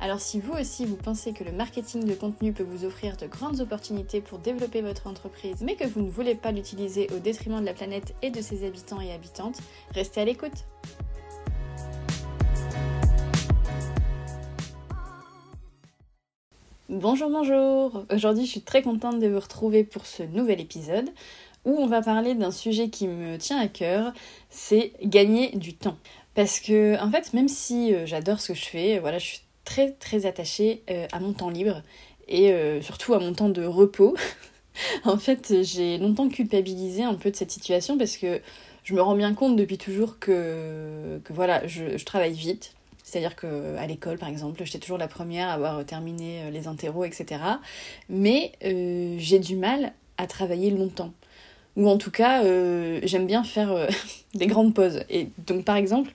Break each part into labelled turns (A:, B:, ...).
A: Alors si vous aussi vous pensez que le marketing de contenu peut vous offrir de grandes opportunités pour développer votre entreprise, mais que vous ne voulez pas l'utiliser au détriment de la planète et de ses habitants et habitantes, restez à l'écoute. Bonjour, bonjour Aujourd'hui je suis très contente de vous retrouver pour ce nouvel épisode où on va parler d'un sujet qui me tient à cœur, c'est gagner du temps. Parce que en fait, même si euh, j'adore ce que je fais, voilà, je suis très très attachée euh, à mon temps libre et euh, surtout à mon temps de repos. en fait, j'ai longtemps culpabilisé un peu de cette situation parce que je me rends bien compte depuis toujours que, que voilà, je, travaille vite. C'est-à-dire qu'à l'école, par exemple, j'étais toujours la première à avoir terminé euh, les interros, etc. Mais j'ai du mal à travailler longtemps. Ou en tout cas, j'aime bien faire des grandes pauses. Et donc, par exemple,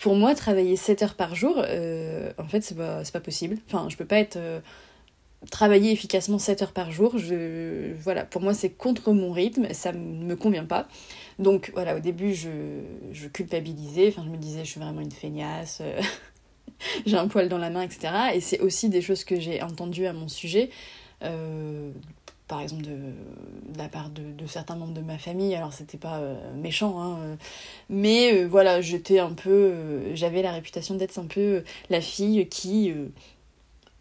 A: pour moi, travailler 7 heures par jour, euh, en fait, c'est pas, pas possible. Enfin, je peux pas être. Euh, travailler efficacement 7 heures par jour, je, voilà, pour moi, c'est contre mon rythme, ça ne me convient pas. Donc, voilà, au début, je, je culpabilisais, enfin, je me disais, je suis vraiment une feignasse. Euh, j'ai un poil dans la main, etc. Et c'est aussi des choses que j'ai entendues à mon sujet, par exemple de, la part de, certains membres de ma famille, alors c'était pas euh, méchant, hein, euh, mais euh, voilà, j'étais un peu, j'avais la réputation d'être un peu la fille qui,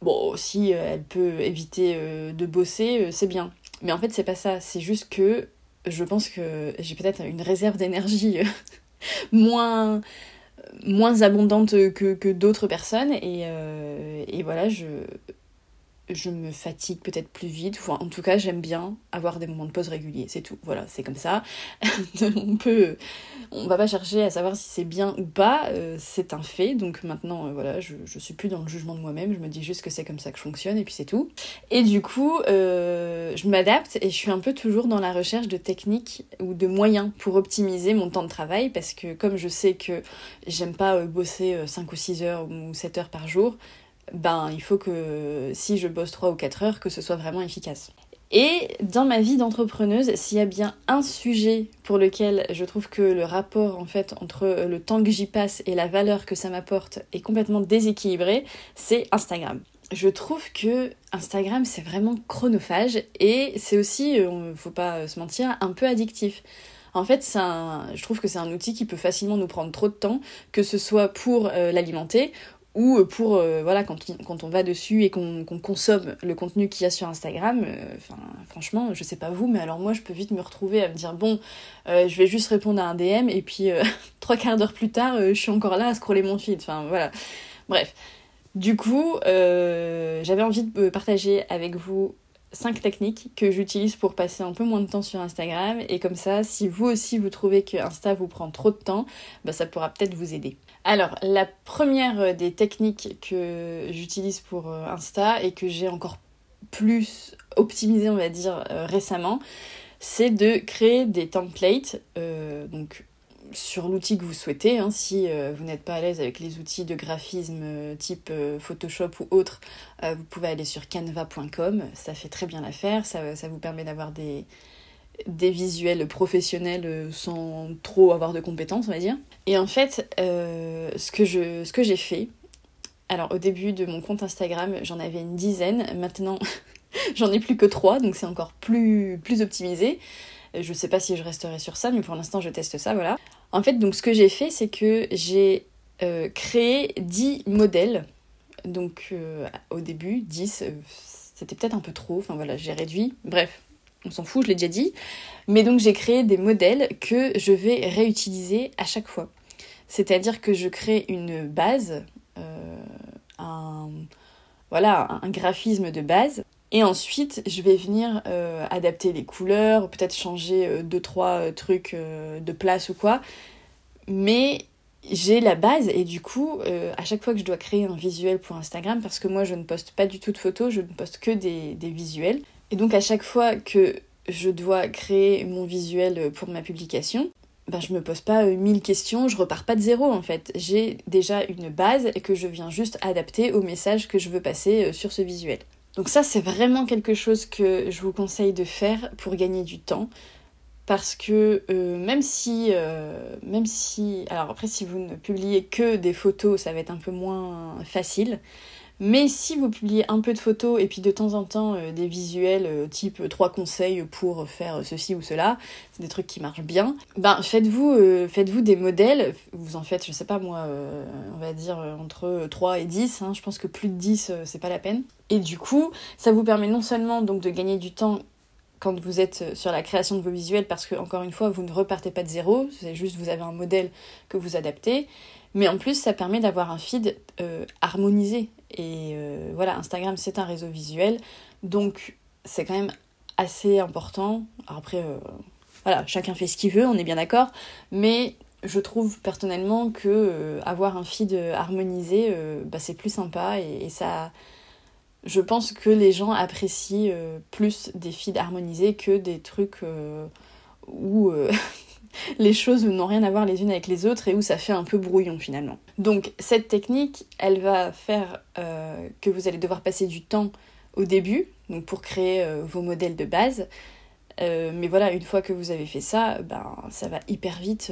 A: bon, si elle peut éviter de bosser, c'est bien. Mais en fait, c'est pas ça, c'est juste que je pense que j'ai peut-être une réserve d'énergie moins abondante que, d'autres personnes. Et voilà je je me fatigue peut-être plus vite. Enfin, en tout cas, j'aime bien avoir des moments de pause réguliers. C'est tout. Voilà, c'est comme ça. on peut, on va pas chercher à savoir si c'est bien ou pas. Euh, c'est un fait. Donc maintenant, euh, voilà, je, je suis plus dans le jugement de moi-même. Je me dis juste que c'est comme ça que je fonctionne et puis c'est tout. Et du coup, euh, je m'adapte et je suis un peu toujours dans la recherche de techniques ou de moyens pour optimiser mon temps de travail parce que comme je sais que j'aime pas bosser 5 ou 6 heures ou 7 heures par jour, ben il faut que si je bosse 3 ou 4 heures, que ce soit vraiment efficace. Et dans ma vie d'entrepreneuse, s'il y a bien un sujet pour lequel je trouve que le rapport en fait entre le temps que j'y passe et la valeur que ça m'apporte est complètement déséquilibré, c'est Instagram. Je trouve que Instagram c'est vraiment chronophage et c'est aussi, euh, faut pas se mentir, un peu addictif. En fait, je trouve que c'est un outil qui peut facilement nous prendre trop de temps, que ce soit pour euh, l'alimenter ou euh, pour euh, voilà quand, on va dessus et qu'on consomme le contenu qu'il y a sur Instagram euh, franchement je sais pas vous mais alors moi je peux vite me retrouver à me dire bon je vais juste répondre à un DM et puis trois quarts d'heure plus tard je suis encore là à scroller mon feed. Enfin voilà. Bref. Du coup j'avais envie de partager avec vous cinq techniques que j'utilise pour passer un peu moins de temps sur Instagram. Et comme ça si vous aussi vous trouvez que Insta vous prend trop de temps bah, ça pourra peut-être vous aider alors, la première euh, des techniques que j'utilise pour euh, Insta et que j'ai encore plus optimisé, on va dire, euh, récemment, c'est de créer des templates, sur l'outil que vous souhaitez. Hein, si vous n'êtes pas à l'aise avec les outils de graphisme type Photoshop ou autre, vous pouvez aller sur canva.com, ça fait très bien l'affaire, ça vous permet d'avoir des, des visuels professionnels euh, sans trop avoir de compétences, on va dire. Et en fait, euh, ce que j'ai fait, alors au début de mon compte Instagram, j'en avais une dizaine. Maintenant, j'en ai plus que trois, donc c'est encore plus, plus optimisé. Je sais pas si je resterai sur ça, mais pour l'instant, je teste ça, voilà. En fait, donc ce que j'ai fait, c'est que j'ai euh, créé 10 modèles. Donc au début, 10, c'était peut-être un peu trop. Enfin voilà, j'ai réduit. Bref, on s'en fout, je l'ai déjà dit. Mais donc j'ai créé des modèles que je vais réutiliser à chaque fois. C'est-à-dire que je crée une base, euh, un, voilà, un graphisme de base. Et ensuite, je vais venir euh, adapter les couleurs, peut-être changer euh, deux, trois trucs de place ou quoi. Mais j'ai la base et du coup, à chaque fois que je dois créer un visuel pour Instagram, parce que moi je ne poste pas du tout de photos, je ne poste que des visuels, et donc à chaque fois que je dois créer mon visuel pour ma publication, ben, je me pose pas mille questions, je repars pas de zéro en fait. J'ai déjà une base que je viens juste adapter au message que je veux passer sur ce visuel. Donc ça c'est vraiment quelque chose que je vous conseille de faire pour gagner du temps parce que euh, même si euh, même si alors après si vous ne publiez que des photos ça va être un peu moins facile mais si vous publiez un peu de photos et puis de temps en temps euh, des visuels type trois conseils pour faire ceci ou cela, c'est des trucs qui marchent bien, ben faites-vous faites-vous des modèles, vous en faites je sais pas moi on va dire entre 3 et 10, hein, je pense que plus de 10 c'est pas la peine. Et du coup, ça vous permet non seulement donc de gagner du temps quand vous êtes euh, sur la création de vos visuels parce que encore une fois vous ne repartez pas de zéro, c'est juste vous avez un modèle que vous adaptez, mais en plus ça permet d'avoir un feed euh, harmonisé et euh, voilà Instagram c'est un réseau visuel donc c'est quand même assez important. Après voilà chacun fait ce qu'il veut, on est bien d'accord, mais je trouve personnellement que avoir un feed harmonisé bah, c'est plus sympa et ça je pense que les gens apprécient euh, plus des feeds harmonisés que des trucs euh, où euh, les choses n'ont rien à voir les unes avec les autres et où ça fait un peu brouillon finalement. Donc cette technique, elle va faire que vous allez devoir passer du temps au début, donc pour créer vos modèles de base. mais voilà, une fois que vous avez fait ça, ben, ça va hyper vite,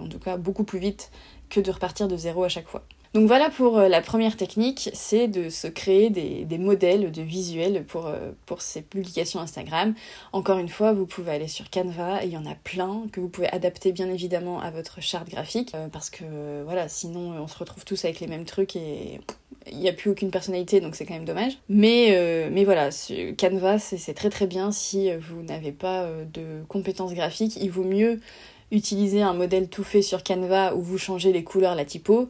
A: en tout cas beaucoup plus vite que de repartir de zéro à chaque fois. Donc voilà pour euh, la première technique, c'est de se créer des, modèles de visuels pour, euh, pour ces publications Instagram. Encore une fois, vous pouvez aller sur Canva, il y en a plein que vous pouvez adapter bien évidemment à votre charte graphique, euh, parce que voilà, sinon on se retrouve tous avec les mêmes trucs et il n'y a plus aucune personnalité, donc c'est quand même dommage. Mais, mais voilà, Canva, c'est très très bien si vous n'avez pas de compétences graphiques. Il vaut mieux utiliser un modèle tout fait sur Canva où vous changez les couleurs, la typo,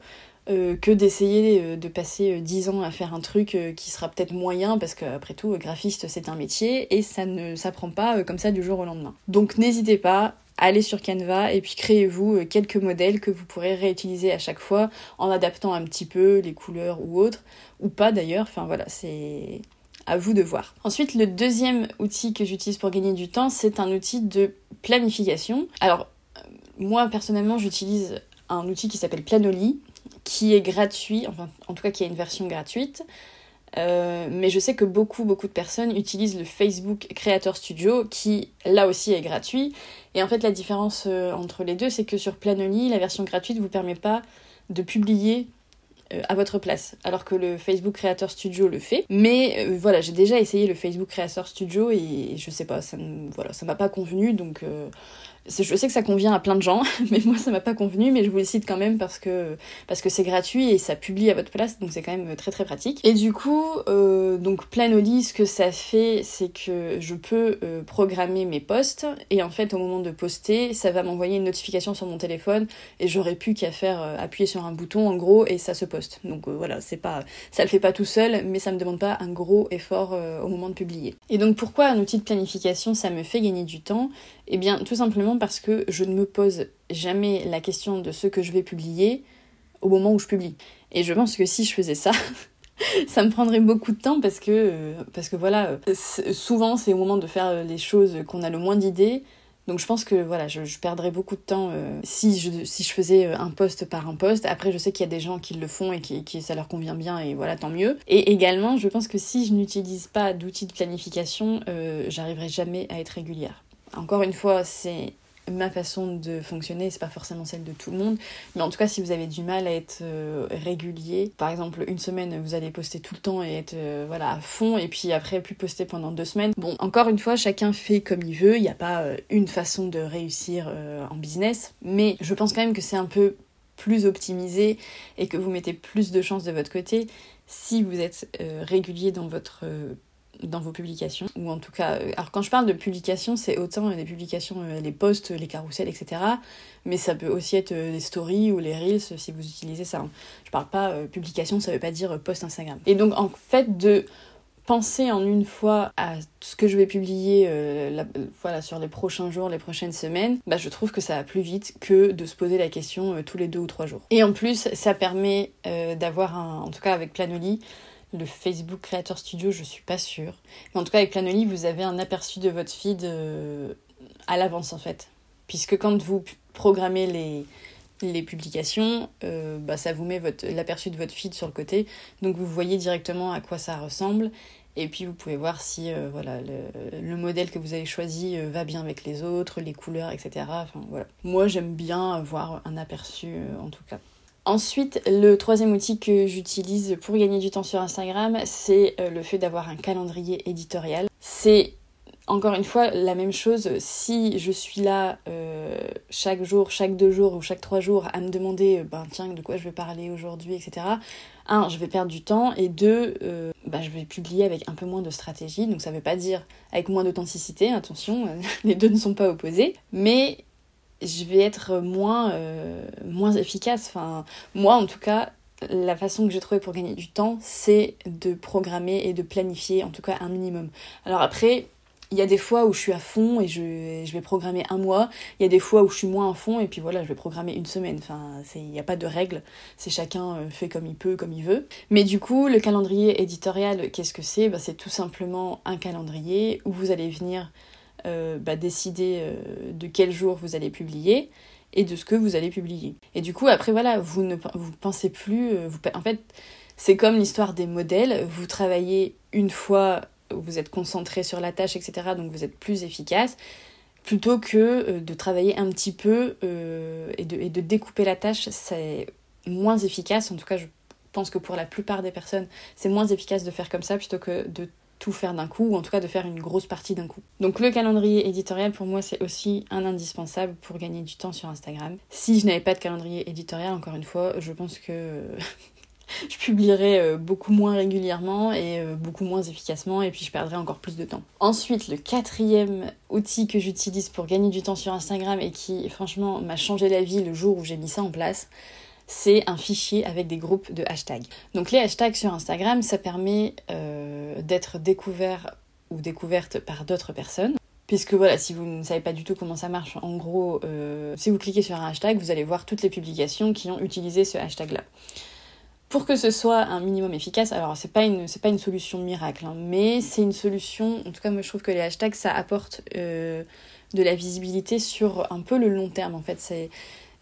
A: euh, que d'essayer euh, de passer 10 euh, ans à faire un truc qui sera peut-être moyen, parce qu'après tout, graphiste c'est un métier et ça ne s'apprend pas comme ça du jour au lendemain. Donc n'hésitez pas, allez sur Canva et puis créez-vous quelques modèles que vous pourrez réutiliser à chaque fois en adaptant un petit peu les couleurs ou autres, ou pas d'ailleurs, enfin voilà, c'est à vous de voir. Ensuite, le deuxième outil que j'utilise pour gagner du temps, c'est un outil de planification. Alors, moi personnellement, j'utilise un outil qui s'appelle Planoly, qui est gratuit, enfin en tout cas qui a une version gratuite. Euh, mais je sais que beaucoup, beaucoup de personnes utilisent le Facebook Creator Studio qui, là aussi, est gratuit. Et en fait, la différence euh, entre les deux, c'est que sur Planoly, la version gratuite ne vous permet pas de publier euh, à votre place, alors que le Facebook Creator Studio le fait. Mais voilà, j'ai déjà essayé le Facebook Creator Studio et je sais pas, ça voilà, ça m'a pas convenu, donc je sais que ça convient à plein de gens, mais moi ça m'a pas convenu, mais je vous le cite quand même parce que c'est gratuit et ça publie à votre place, donc c'est quand même très très pratique. Et du coup, euh, donc Planoly, ce que ça fait, c'est que je peux euh, programmer mes posts et en fait au moment de poster, ça va m'envoyer une notification sur mon téléphone et j'aurais pu qu'à faire euh, appuyer sur un bouton en gros et ça se poste. Donc voilà, c'est pas ça le fait pas tout seul, mais ça me demande pas un gros effort au moment de publier. Et donc pourquoi un outil de planification ça me fait gagner du temps? Eh bien tout simplement parce que je ne me pose jamais la question de ce que je vais publier au moment où je publie. Et je pense que si je faisais ça, ça me prendrait beaucoup de temps parce que, euh, parce que voilà, souvent c'est au moment de faire les choses qu'on a le moins d'idées. Donc je pense que voilà, je, perdrais beaucoup de temps euh, si, je, si je faisais euh, un poste par un poste. Après, je sais qu'il y a des gens qui le font et qui, qui, ça leur convient bien et voilà, tant mieux. Et également, je pense que si je n'utilise pas d'outils de planification, j'arriverai jamais à être régulière. Encore une fois, c'est ma façon de fonctionner, c'est pas forcément celle de tout le monde, mais en tout cas si vous avez du mal à être euh, régulier, par exemple une semaine vous allez poster tout le temps et être euh, voilà à fond et puis après plus poster pendant deux semaines. Bon, encore une fois, chacun fait comme il veut, il n'y a pas euh, une façon de réussir en business, mais je pense quand même que c'est un peu plus optimisé et que vous mettez plus de chances de votre côté si vous êtes régulier dans votre dans vos publications, ou en tout cas, euh, alors quand je parle de publications, c'est autant les publications, euh, les posts, les carousels, etc. Mais ça peut aussi être euh, les stories ou les reels si vous utilisez ça. Hein. Je parle pas publication, ça veut pas dire post Instagram. Et donc en fait de penser en une fois à ce que je vais publier voilà, sur les prochains jours, les prochaines semaines, bah, je trouve que ça va plus vite que de se poser la question tous les deux ou trois jours. Et en plus, ça permet d'avoir, un, en tout cas avec Planoly, Le Facebook Creator Studio, je suis pas sûre. Mais en tout cas, avec Planoly, vous avez un aperçu de votre feed à l'avance en fait. Puisque quand vous programmez les, les publications, euh, bah, ça vous met l'aperçu de votre feed sur le côté. Donc vous voyez directement à quoi ça ressemble. Et puis vous pouvez voir si euh, voilà, le, modèle que vous avez choisi euh, va bien avec les autres, les couleurs, etc. Enfin, voilà. Moi j'aime bien avoir un aperçu en tout cas. Ensuite, le troisième outil que j'utilise pour gagner du temps sur Instagram, c'est le fait d'avoir un calendrier éditorial. C'est encore une fois, la même chose, si je suis là euh, chaque jour, chaque deux jours ou chaque trois jours à me demander, euh, ben tiens, de quoi je vais parler aujourd'hui, etc. Un, je vais perdre du temps et deux, euh, ben, je vais publier avec un peu moins de stratégie. Donc ça ne veut pas dire avec moins d'authenticité, attention, les deux ne sont pas opposés, mais je vais être moins, moins efficace. Enfin, moi en tout cas, la façon que j'ai trouvé pour gagner du temps, c'est de programmer et de planifier en tout cas un minimum. Alors après, il y a des fois où je suis à fond et je, je, vais programmer un mois. Il y a des fois où je suis moins à fond et puis voilà, je vais programmer une semaine. Enfin, il n'y a pas de règle. C'est chacun euh, fait comme il peut, comme il veut. Mais du coup, le calendrier éditorial, qu'est-ce que c'est? Bah, C'est tout simplement un calendrier où vous allez venir euh, bah, décider euh, de quel jour vous allez publier et de ce que vous allez publier. Et du coup, après, voilà, vous ne vous pensez plus. Vous, en fait, c'est comme l'histoire des modèles. Vous travaillez une fois vous êtes concentré sur la tâche, etc. Donc vous êtes plus efficace, plutôt que euh, de travailler un petit peu euh, et, de, et, de, découper la tâche, c'est moins efficace. En tout cas, je pense que pour la plupart des personnes, c'est moins efficace de faire comme ça plutôt que de tout faire d'un coup, ou en tout cas de faire une grosse partie d'un coup. Donc le calendrier éditorial, pour moi, c'est aussi un indispensable pour gagner du temps sur Instagram. Si je n'avais pas de calendrier éditorial, encore une fois, je pense que je publierai euh, beaucoup moins régulièrement et euh, beaucoup moins efficacement et puis je perdrai encore plus de temps. Ensuite, le quatrième outil que j'utilise pour gagner du temps sur Instagram et qui franchement m'a changé la vie le jour où j'ai mis ça en place, c'est un fichier avec des groupes de hashtags. Donc les hashtags sur Instagram, ça permet euh, d'être découvert ou découverte par d'autres personnes. Puisque voilà, si vous ne savez pas du tout comment ça marche, en gros, si vous cliquez sur un hashtag, vous allez voir toutes les publications qui ont utilisé ce hashtag-là pour que ce soit un minimum efficace, alors c'est pas une pas une solution miracle, hein, mais c'est une solution. En tout cas, moi je trouve que les hashtags ça apporte euh, de la visibilité sur un peu le long terme. En fait, c'est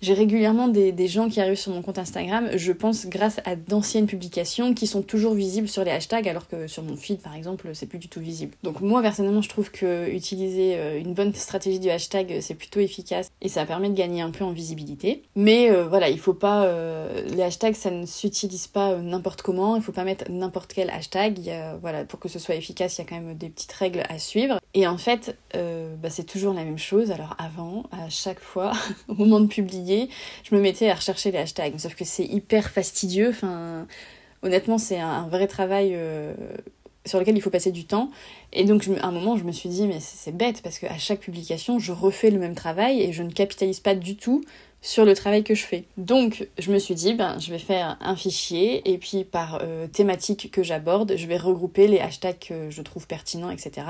A: j'ai régulièrement des, gens qui arrivent sur mon compte Instagram, je pense grâce à d'anciennes publications qui sont toujours visibles sur les hashtags, alors que sur mon feed par exemple, c'est plus du tout visible. Donc moi personnellement, je trouve que utiliser euh, une bonne stratégie du hashtag, c'est plutôt efficace et ça permet de gagner un peu en visibilité. Mais euh, voilà, il faut pas euh, les hashtags, ça ne s'utilise pas n'importe comment, il faut pas mettre n'importe quel hashtag. Il voilà, pour que ce soit efficace, il y a quand même des petites règles à suivre. Et en fait, bah, c'est toujours la même chose. Alors avant, à chaque fois, au moment de publier je me mettais à rechercher les hashtags. Sauf que c'est hyper fastidieux. Enfin, honnêtement, c'est un, vrai travail euh, sur lequel il faut passer du temps. Et donc, à un moment, je me suis dit, mais c'est bête parce qu'à chaque publication, je refais le même travail et je ne capitalise pas du tout sur le travail que je fais. Donc je me suis dit, ben, je vais faire un fichier et puis par euh, thématique que j'aborde, je vais regrouper les hashtags que je trouve pertinents, etc.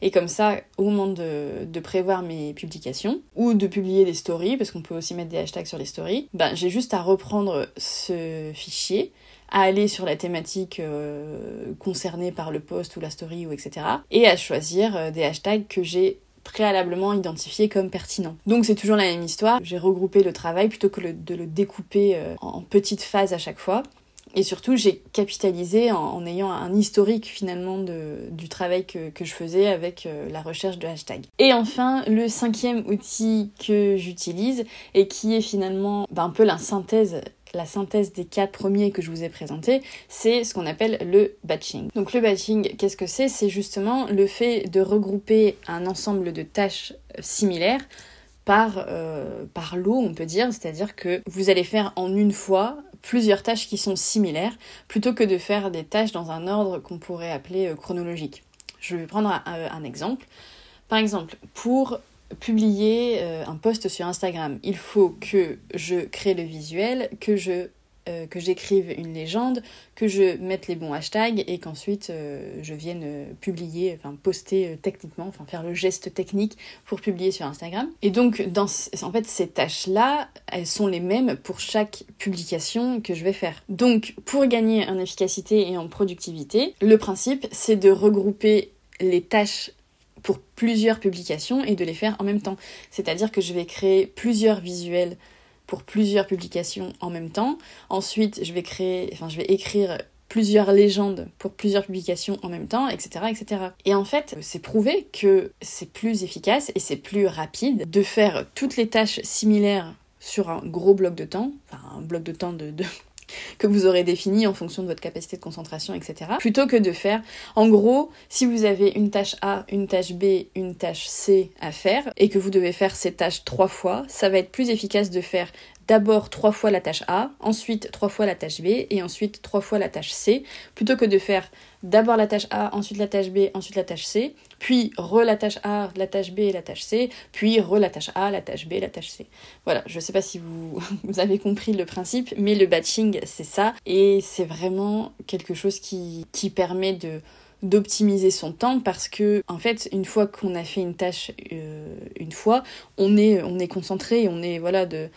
A: Et comme ça, au moment de, prévoir mes publications ou de publier des stories, parce qu'on peut aussi mettre des hashtags sur les stories, ben, j'ai juste à reprendre ce fichier à aller sur la thématique euh, concernée par le post ou la story ou etc. et à choisir euh, des hashtags que j'ai préalablement identifié comme pertinent. Donc c'est toujours la même histoire, j'ai regroupé le travail plutôt que de le découper euh, en petites phases à chaque fois. Et surtout, j'ai capitalisé en, ayant un historique finalement de, du travail que, je faisais avec euh, la recherche de hashtags. Et enfin, le cinquième outil que j'utilise et qui est finalement bah, un peu la synthèse la synthèse des quatre premiers que je vous ai présentés, c'est ce qu'on appelle le batching. Donc le batching, qu'est-ce que c'est? C'est justement le fait de regrouper un ensemble de tâches euh, similaires par, euh, par lot, on peut dire, c'est-à-dire que vous allez faire en une fois plusieurs tâches qui sont similaires, plutôt que de faire des tâches dans un ordre qu'on pourrait appeler euh, chronologique. Je vais prendre un exemple. Par exemple, pour publier euh, un post sur Instagram, il faut que je crée le visuel, que je euh, que j'écrive une légende, que je mette les bons hashtags et qu'ensuite euh, je vienne publier, enfin poster techniquement, enfin faire le geste technique pour publier sur Instagram. Et donc, dans, en fait, ces tâches-là, elles sont les mêmes pour chaque publication que je vais faire. Donc, pour gagner en efficacité et en productivité, le principe, c'est de regrouper les tâches pour plusieurs publications et de les faire en même temps. C'est-à-dire que je vais créer plusieurs visuels pour plusieurs publications en même temps. Ensuite, je vais créer, enfin, je vais écrire plusieurs légendes pour plusieurs publications en même temps, etc., etc. Et en fait, c'est prouvé que c'est plus efficace et c'est plus rapide de faire toutes les tâches similaires sur un gros bloc de temps, enfin un bloc de temps de, de que vous aurez défini en fonction de votre capacité de concentration, etc. Plutôt que de faire, en gros, si vous avez une tâche A, une tâche B, une tâche C à faire, et que vous devez faire ces tâches trois fois, ça va être plus efficace de faire d'abord trois fois la tâche A, ensuite trois fois la tâche B et ensuite trois fois la tâche C, plutôt que de faire d'abord la tâche A, ensuite la tâche B, ensuite la tâche C, puis re la tâche A, la tâche B et la tâche C, puis re la A, la tâche B, la tâche C. Voilà, je sais pas si vous, avez compris le principe, mais le batching c'est ça et c'est vraiment quelque chose qui, permet d'optimiser son temps parce que en fait une fois qu'on a fait une tâche euh, une fois on est on est concentré on est voilà de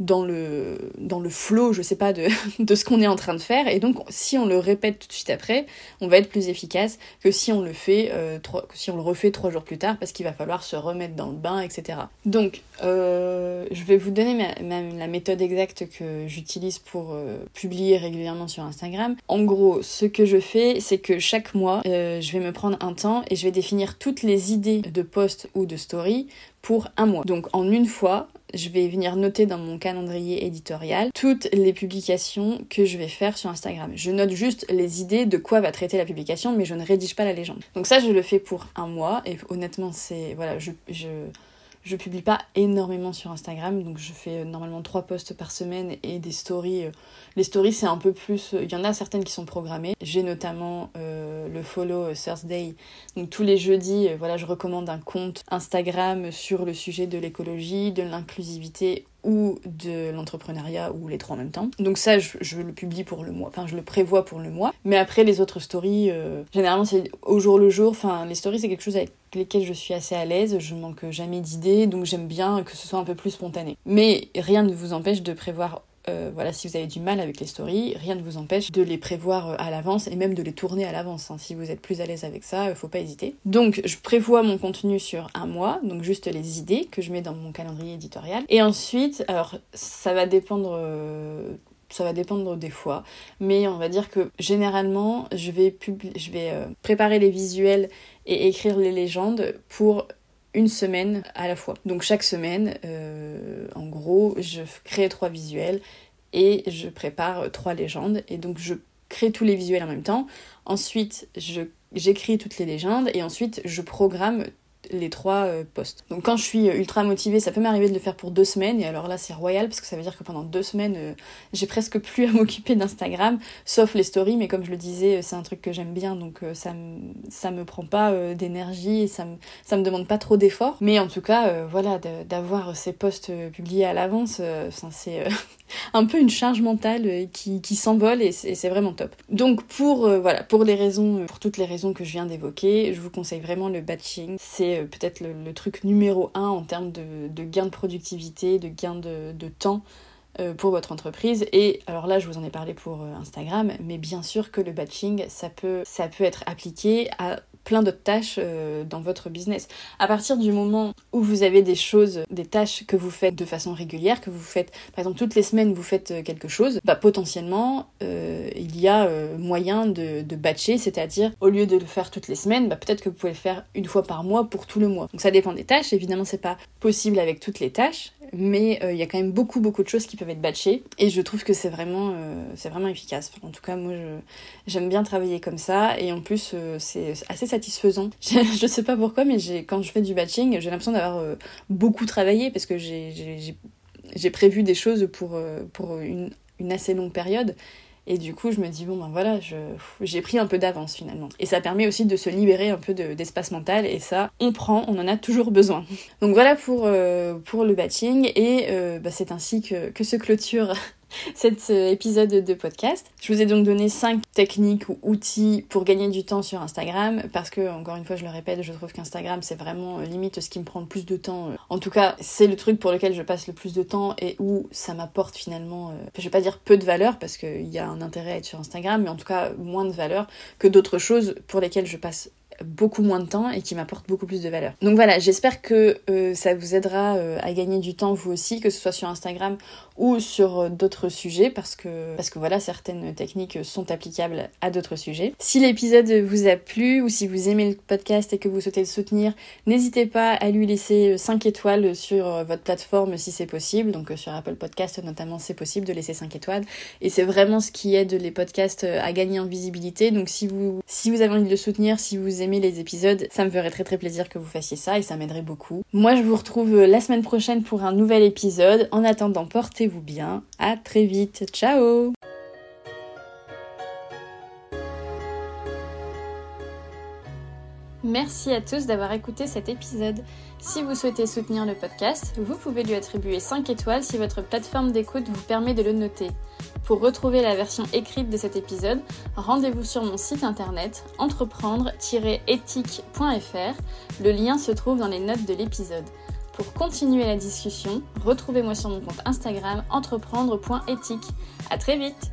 A: dans le, dans le flow, je sais pas, de, de ce qu'on est en train de faire. Et donc, si on le répète tout de suite après, on va être plus efficace que si on le fait, euh, si on le refait trois jours plus tard, parce qu'il va falloir se remettre dans le bain, etc. Donc, euh, je vais vous donner ma, la méthode exacte que j'utilise pour euh, publier régulièrement sur Instagram. En gros, ce que je fais, c'est que chaque mois, je vais me prendre un temps et je vais définir toutes les idées de post ou de story pour un mois. Donc en une fois, je vais venir noter dans mon calendrier éditorial toutes les publications que je vais faire sur Instagram. Je note juste les idées de quoi va traiter la publication, mais je ne rédige pas la légende. Donc ça, je le fais pour un mois, et honnêtement, c'est... Voilà, je... je je publie pas énormément sur Instagram, donc je fais euh, normalement trois posts par semaine et des stories. Euh, les stories, c'est un peu plus. Euh, il y en a certaines qui sont programmées. J'ai notamment le follow Thursday. Donc tous les jeudis, voilà, je recommande un compte Instagram sur le sujet de l'écologie, de l'inclusivité ou de l'entrepreneuriat ou les trois en même temps. Donc ça, je, le publie pour le mois, enfin je le prévois pour le mois. Mais après, les autres stories, euh, généralement c'est au jour le jour. Enfin, les stories, c'est quelque chose avec lesquels je suis assez à l'aise, je manque jamais d'idées, donc j'aime bien que ce soit un peu plus spontané. Mais rien ne vous empêche de prévoir euh, voilà, si vous avez du mal avec les stories, rien ne vous empêche de les prévoir euh, à l'avance et même de les tourner à l'avance. Hein. Si vous êtes plus à l'aise avec ça, il faut pas hésiter. Donc, je prévois mon contenu sur un mois, donc juste les idées que je mets dans mon calendrier éditorial. Et ensuite, alors ça va dépendre. Euh, ça va dépendre des fois, mais on va dire que généralement, je vais, je vais préparer les visuels et écrire les légendes pour une semaine à la fois. Donc chaque semaine, euh, en gros, je crée trois visuels et je prépare trois légendes. Et donc je crée tous les visuels en même temps. Ensuite, j'écris toutes les légendes et ensuite je programme les trois euh, postes. Donc quand je suis euh, ultra motivée, ça peut m'arriver de le faire pour deux semaines, et alors là c'est royal parce que ça veut dire que pendant deux semaines, euh, j'ai presque plus à m'occuper d'Instagram, sauf les stories, mais comme je le disais, c'est un truc que j'aime bien, donc ça, ça me prend pas d'énergie et ça ça me demande pas trop d'efforts. Mais en tout cas, voilà, d'avoir ces posts publiés à l'avance, c'est un peu une charge mentale qui, qui s'envole et c'est vraiment top. Donc pour, voilà, pour les raisons, pour toutes les raisons que je viens d'évoquer, je vous conseille vraiment le batching. C'est euh, peut-être le, truc numéro un en termes de, de gain de productivité, de gain de, temps euh, pour votre entreprise. Et alors là, je vous en ai parlé pour euh, Instagram, mais bien sûr que le batching, ça peut être appliqué à plein d'autres tâches euh, dans votre business. À partir du moment où vous avez des choses, des tâches que vous faites de façon régulière, que vous faites, par exemple toutes les semaines vous faites euh, quelque chose, bah potentiellement euh, il y a moyen de, batcher, c'est-à-dire au lieu de le faire toutes les semaines, bah peut-être que vous pouvez le faire une fois par mois pour tout le mois. Donc ça dépend des tâches, évidemment c'est pas possible avec toutes les tâches, mais il y a quand même beaucoup beaucoup de choses qui peuvent être batchées et je trouve que c'est vraiment vraiment efficace. en tout cas moi j'aime bien travailler comme ça et en plus c'est assez satisfaisant. je sais pas pourquoi, mais quand je fais du batching, j'ai l'impression d'avoir euh, beaucoup travaillé parce que j'ai prévu des choses pour, euh, une, assez longue période. Et du coup, je me dis, bon, ben voilà, j'ai pris un peu d'avance finalement. Et ça permet aussi de se libérer un peu d'espace mental. Et ça, on prend, on en a toujours besoin. Donc voilà pour, euh, pour le batching. Et bah, c'est ainsi que, que se clôture cet épisode de podcast. Je vous ai donc donné 5 techniques ou outils pour gagner du temps sur Instagram parce que, encore une fois, je le répète, je trouve qu'Instagram c'est vraiment euh, limite ce qui me prend le plus de temps. En tout cas, c'est le truc pour lequel je passe le plus de temps et où ça m'apporte finalement, euh, je vais pas dire peu de valeur parce qu'il y a un intérêt à être sur Instagram, mais en tout cas moins de valeur que d'autres choses pour lesquelles je passe beaucoup moins de temps et qui m'apporte beaucoup plus de valeur. Donc voilà, j'espère que euh, ça vous aidera euh, à gagner du temps vous aussi, que ce soit sur Instagram ou sur euh, d'autres sujets, parce que, parce que voilà, certaines techniques sont applicables à d'autres sujets. Si l'épisode vous a plu ou si vous aimez le podcast et que vous souhaitez le soutenir, n'hésitez pas à lui laisser 5 étoiles sur votre plateforme si c'est possible. Donc sur Apple Podcast notamment, c'est possible de laisser 5 étoiles. Et c'est vraiment ce qui aide les podcasts à gagner en visibilité. Donc si vous, si vous avez envie de le soutenir, si vous aimez les épisodes, ça me ferait très très plaisir que vous fassiez ça et ça m'aiderait beaucoup. Moi je vous retrouve euh, la semaine prochaine pour un nouvel épisode. En attendant, portez-vous bien. À très vite. Ciao Merci à tous d'avoir écouté cet épisode. Si vous souhaitez soutenir le podcast, vous pouvez lui attribuer 5 étoiles si votre plateforme d'écoute vous permet de le noter. Pour retrouver la version écrite de cet épisode, rendez-vous sur mon site internet entreprendre-éthique.fr. Le lien se trouve dans les notes de l'épisode. Pour continuer la discussion, retrouvez-moi sur mon compte Instagram entreprendre.éthique. À très vite